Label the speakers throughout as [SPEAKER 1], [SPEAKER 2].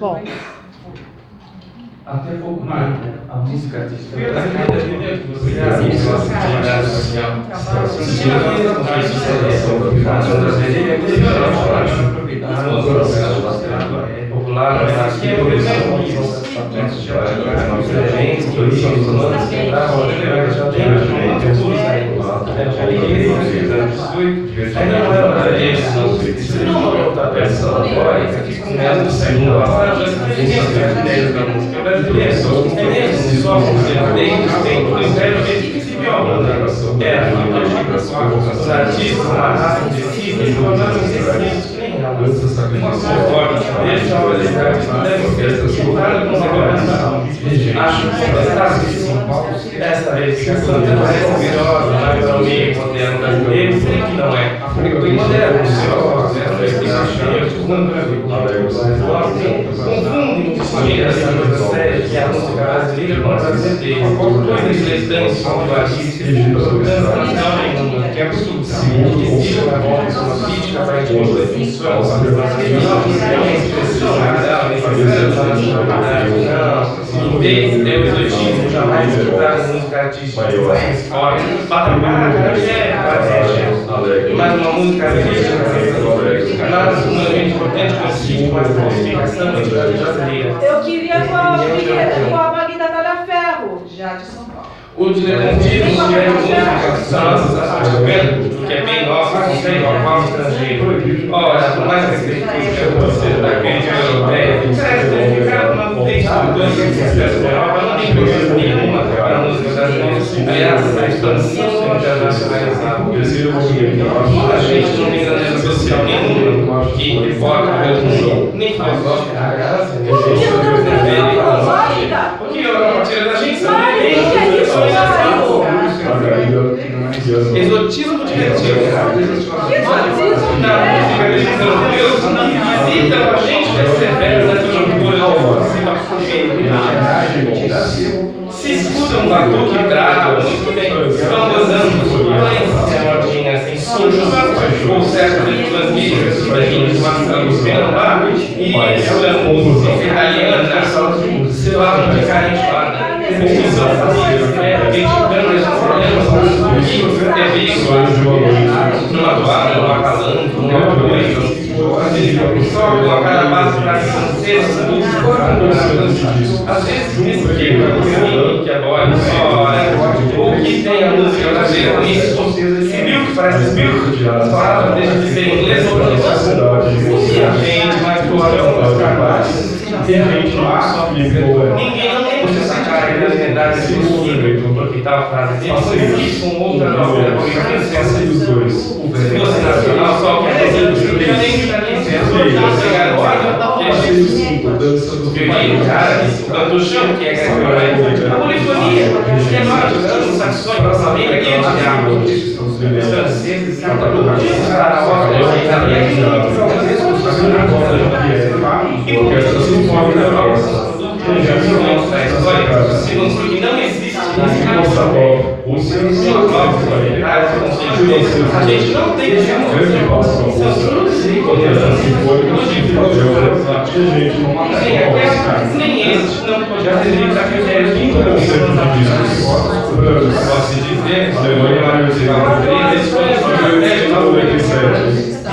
[SPEAKER 1] Bom.
[SPEAKER 2] Até pouco mais, a música
[SPEAKER 3] Se de propriedade, popular, anarquia, evolução, aspectos que entravam na já tem a gente, a gente, a gente, a gente, a gente, 18, verdade, Jesus, outra pessoa agora, que começa a segunda passagem, a 10 da música brasileira, os chineses, só os herdeiros, tem o império invisível, é a vida, a vocação, a artista, a raça, a discípula, a uma conforme, deixa olhar, não deve ser escutada com segurança. Acho que sim. Dessa vez, que a Santa parece maravilhosa, mais ao meio moderno brasileiro, sei que não é. Porque moderno, senhor, zero explicação, confundem essa coisa séria que é a música brasileira com a brasileira. Coisas diletantes, populistas, que é absurdo. Existe uma crítica para a definição, não, desde o exotismo jamais escutar música artística fora. Patamar, mas uma música artística, nada sumamente importante consiste com a classificação brasileira.
[SPEAKER 1] Eu queria com a, com a Magda Talhaferro, já de São Paulo.
[SPEAKER 3] O diletantismo que é música nossa, que é bem nosso, consegue ao qual estrangeiro. Ora, por mais que seja você da crítica europeia, parece ter ficado uma texto do excesso da Europa, não tem coisa nenhuma para a música brasileira. Aliás, a expansão internacionalizada. A gente não tem grandeza social nenhuma que foca pelo mundo, nem filosófica, aliás,
[SPEAKER 1] Por que não temos grandeza filosófica?
[SPEAKER 3] porque a Europa tira da gente
[SPEAKER 1] Mas o que é isso, Mário?
[SPEAKER 3] Exotismo divertido.
[SPEAKER 1] Que exotismo
[SPEAKER 3] Não,
[SPEAKER 1] é?
[SPEAKER 3] fica dizendo, Deus não visita a gente persevera nessa loucura de Se escuta um batuque bravo, muito bem, estão gozando, violência, modinha, assim, sujo, ou certo de duas guias, barrinhos, Marcelo Pernambuco, e essa música italiana, se lá não ficar enjoada. Pesquisando né, criticando esses problemas, é com para às vezes isso que é que é né? Que tem a brasileira nisso? Milk, parece Milk, as palavras deixam de ser inglês ou francês. E a gente vai os carvalhos. Ninguém não tem essa cara de legendade possível, porque tal frase dele foi escrito com outra obra, porque tem licença. Se fosse nacional, só que é desenho, já nem está licença. Pegaram olha, que é violino, cara, o canto chão, que é a polifonia, que é nós, os saxões, nossa família, que é o diabo. Os franceses, catalães, karaoke, italianos, eu quero que vocês morrem na calça. Se não existe nessa prova, os seus a gente não tem Nem esse não podia ser livre a gente não Pode se dizer, se gente não ia lá, eu sei lá, 3 vezes, foi 37.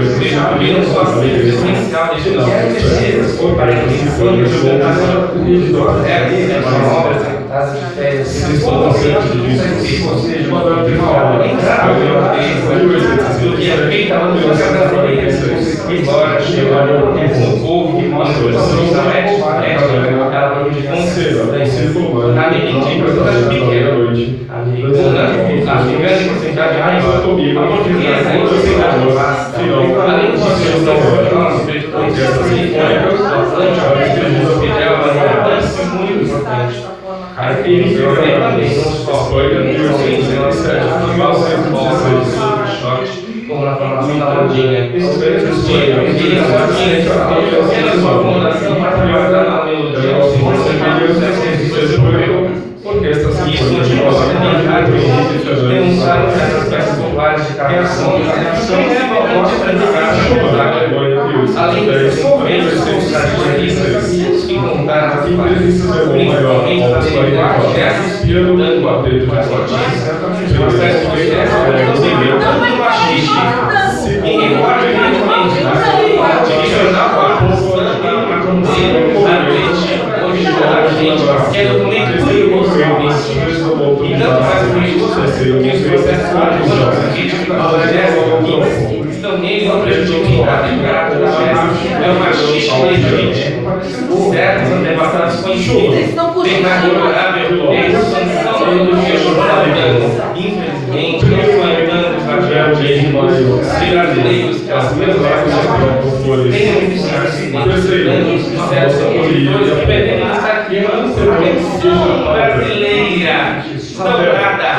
[SPEAKER 3] Vira só assim, essencial de não. Para que é uma obra executada de férias. Se for ou seja, uma obra de uma. Entrar do que é feita lá no seu casamento. Embora chegue um povo que mostra a mete, ela vai de conselho. Na medida está pequeno, a porcentagem maior. A portuguesa em porcentagem vasta. Além disso, eles não são sobre todos os africanos, o Atlântico, o Fidel, a importância é muito importante. Aqui, também, não como na formação da. Os grandes uma fundação patriota na melodia, possibilidade de pensar nessas populares de carregação e ação importante praticar além dos movimentos tradicionalistas que contaram principalmente da linguagem dessas dando para as notícias, processo de inclusive tanto machista em recorde evidentemente de jornal a postura uma condena na noite original da gente é documento estão neles a democracia da festa é o machismo legítimo certo? Devastados com enxuto tem mais memorável eles são ideologia jornalismo infelizmente não estão evitando os vazios de brasileiros que as mesmas têm uma eficiência grande sucesso que queimando sua versão brasileira estourada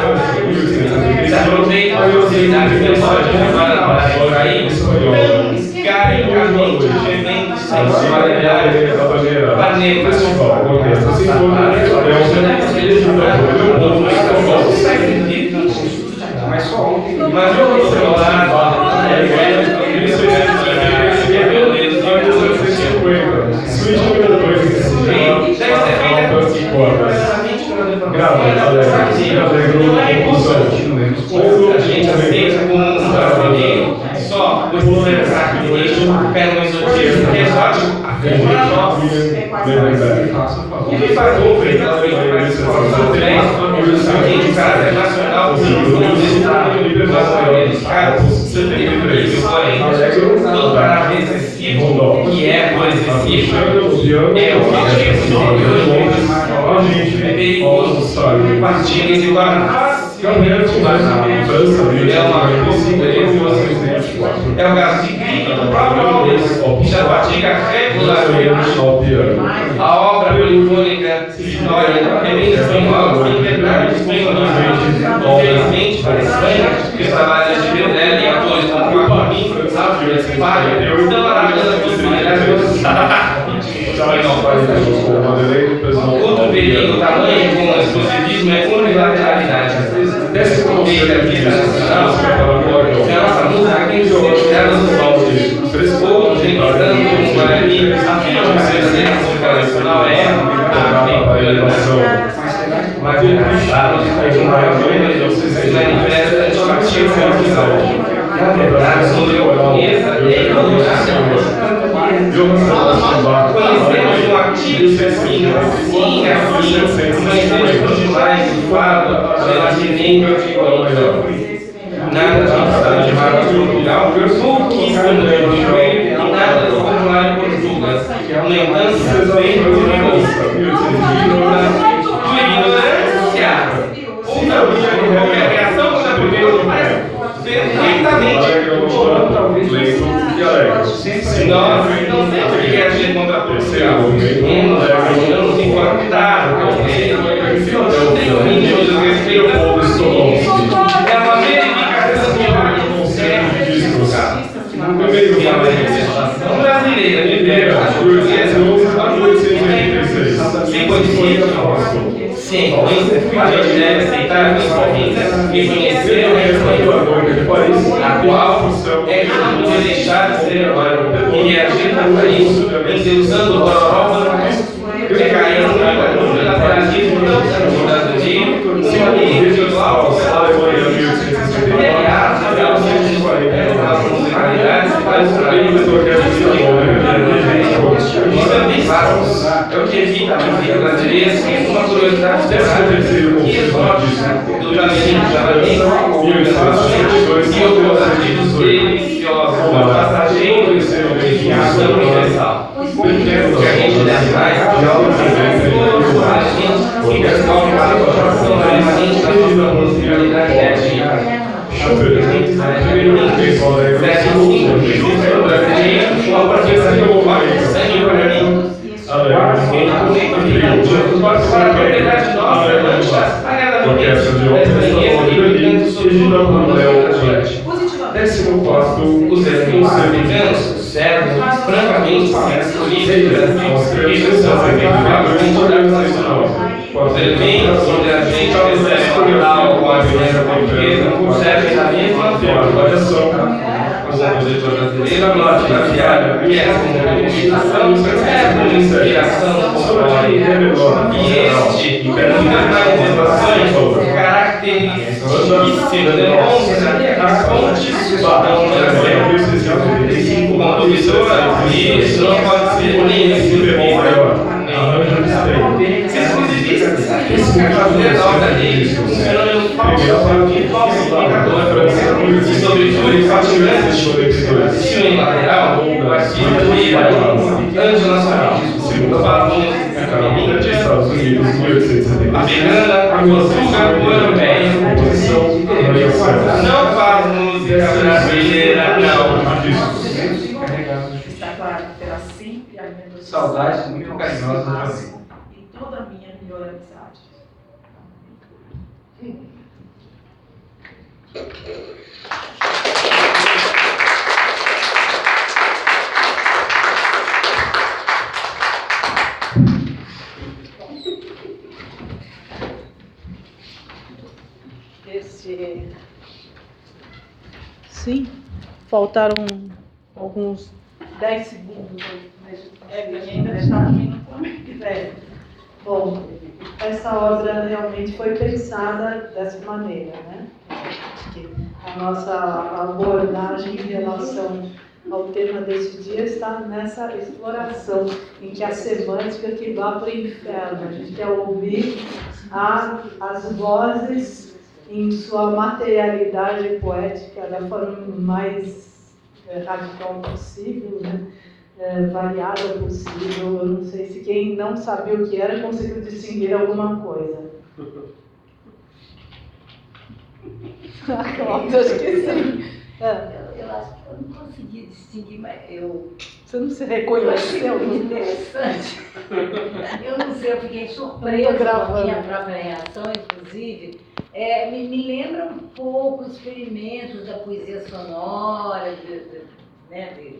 [SPEAKER 3] se aproveita a velocidade pessoal de levar para tão caricamente gemendo sem sexualidade para negros mas só ontem mas o outro lado que faz o oferecimento para esse justamente o caráter nacional do dos casos subterfúgio, porém, todo caráter excessivo, que é excessivo, é o objetivo é perigoso, partindo e torna é uma é o gasto de grito do próprio Alves, que já pratica regularmente a obra polifônica História é bem espanhola, sem verdade espanholismo. Infelizmente, para a Espanha, os trabalhos de Berdella e atores como Papamin, Sábio e Espanha estão analisando as possibilidades Outro perigo tamanho com o exclusivismo é a unilateralidade. Dessa conceita aqui nacional, é a nossa demais de relativamente nada de estado de marca cultural, pouquíssimo de joelho e nada do popular em Portugal. No entanto, suspeito de ignorância. ou não, qualquer reação contra a primeira perfeitamente nós não temos que reagir contra a terceira. Se codifica Sim, a gente deve aceitar principalmente reconhecer o respeito atual é que não podia deixar de ser e reagir a isso, endeusando o Bororó, recaindo no unilateralismo, não sendo mudado de humanismo individual, aliás, as musicalidades faz o trabalho isso é É o que evita a vida brasileira, sem uma curiosidade que exótica do Jamaica, Jamaica, e outros artigos deliciosos, passageiros e ação universal. O que a gente deve mais de algo que a gente que descobre para a formação permanente da nossa possibilidade uma profissão que eu vou sangue A mancha,
[SPEAKER 2] Orquestra de ópera
[SPEAKER 1] Positivamente.
[SPEAKER 2] Décimo quarto,
[SPEAKER 3] Os americanos servem francamente ciências políticas e são efetivamente nacional. Os elementos onde a gente recebe o tal com a ciência portuguesa servem da mesma forma.
[SPEAKER 2] Olha só.
[SPEAKER 3] Compositor brasileiro, a nossa braviária, que é uma meditação, é inspiração folclórica. E este, muitas manifestações características demonstra as fontes do Brasil. O compositor, isso não pode ser nem exclusivista. Isso é fazer da obra dele um fenômeno falso, e sobretudo fatigante. Estilo em lateral, partido vira anjo nacional. Fala música feminina, americana, portuguesa, europeia. Não faz música brasileira, não.
[SPEAKER 1] Está claro pela sempre alimentação.
[SPEAKER 4] Saudades muito carinhosas da família.
[SPEAKER 1] E toda a minha melhor amizade. Sim, faltaram alguns 10 segundos. É, que ainda está indo é. Bom, essa obra realmente foi pensada dessa maneira, né? A nossa abordagem em relação ao tema desse dia está nessa exploração, em que a semântica que vá para o inferno. A gente quer ouvir a, as vozes em sua materialidade poética da forma mais eh, radical possível, né? É, variada possível. Eu não sei se quem não sabia o que era conseguiu distinguir alguma coisa. Cláudia, acho que sim. É,
[SPEAKER 5] Eu, eu acho que eu não consegui distinguir, mas eu,
[SPEAKER 1] Você não se
[SPEAKER 5] eu achei
[SPEAKER 1] reconheceu?
[SPEAKER 5] muito interessante. Eu não sei, eu fiquei
[SPEAKER 1] Eu
[SPEAKER 5] surpresa com a minha própria reação, inclusive. É, me, me lembra um pouco os experimentos da poesia sonora, de, de- né, de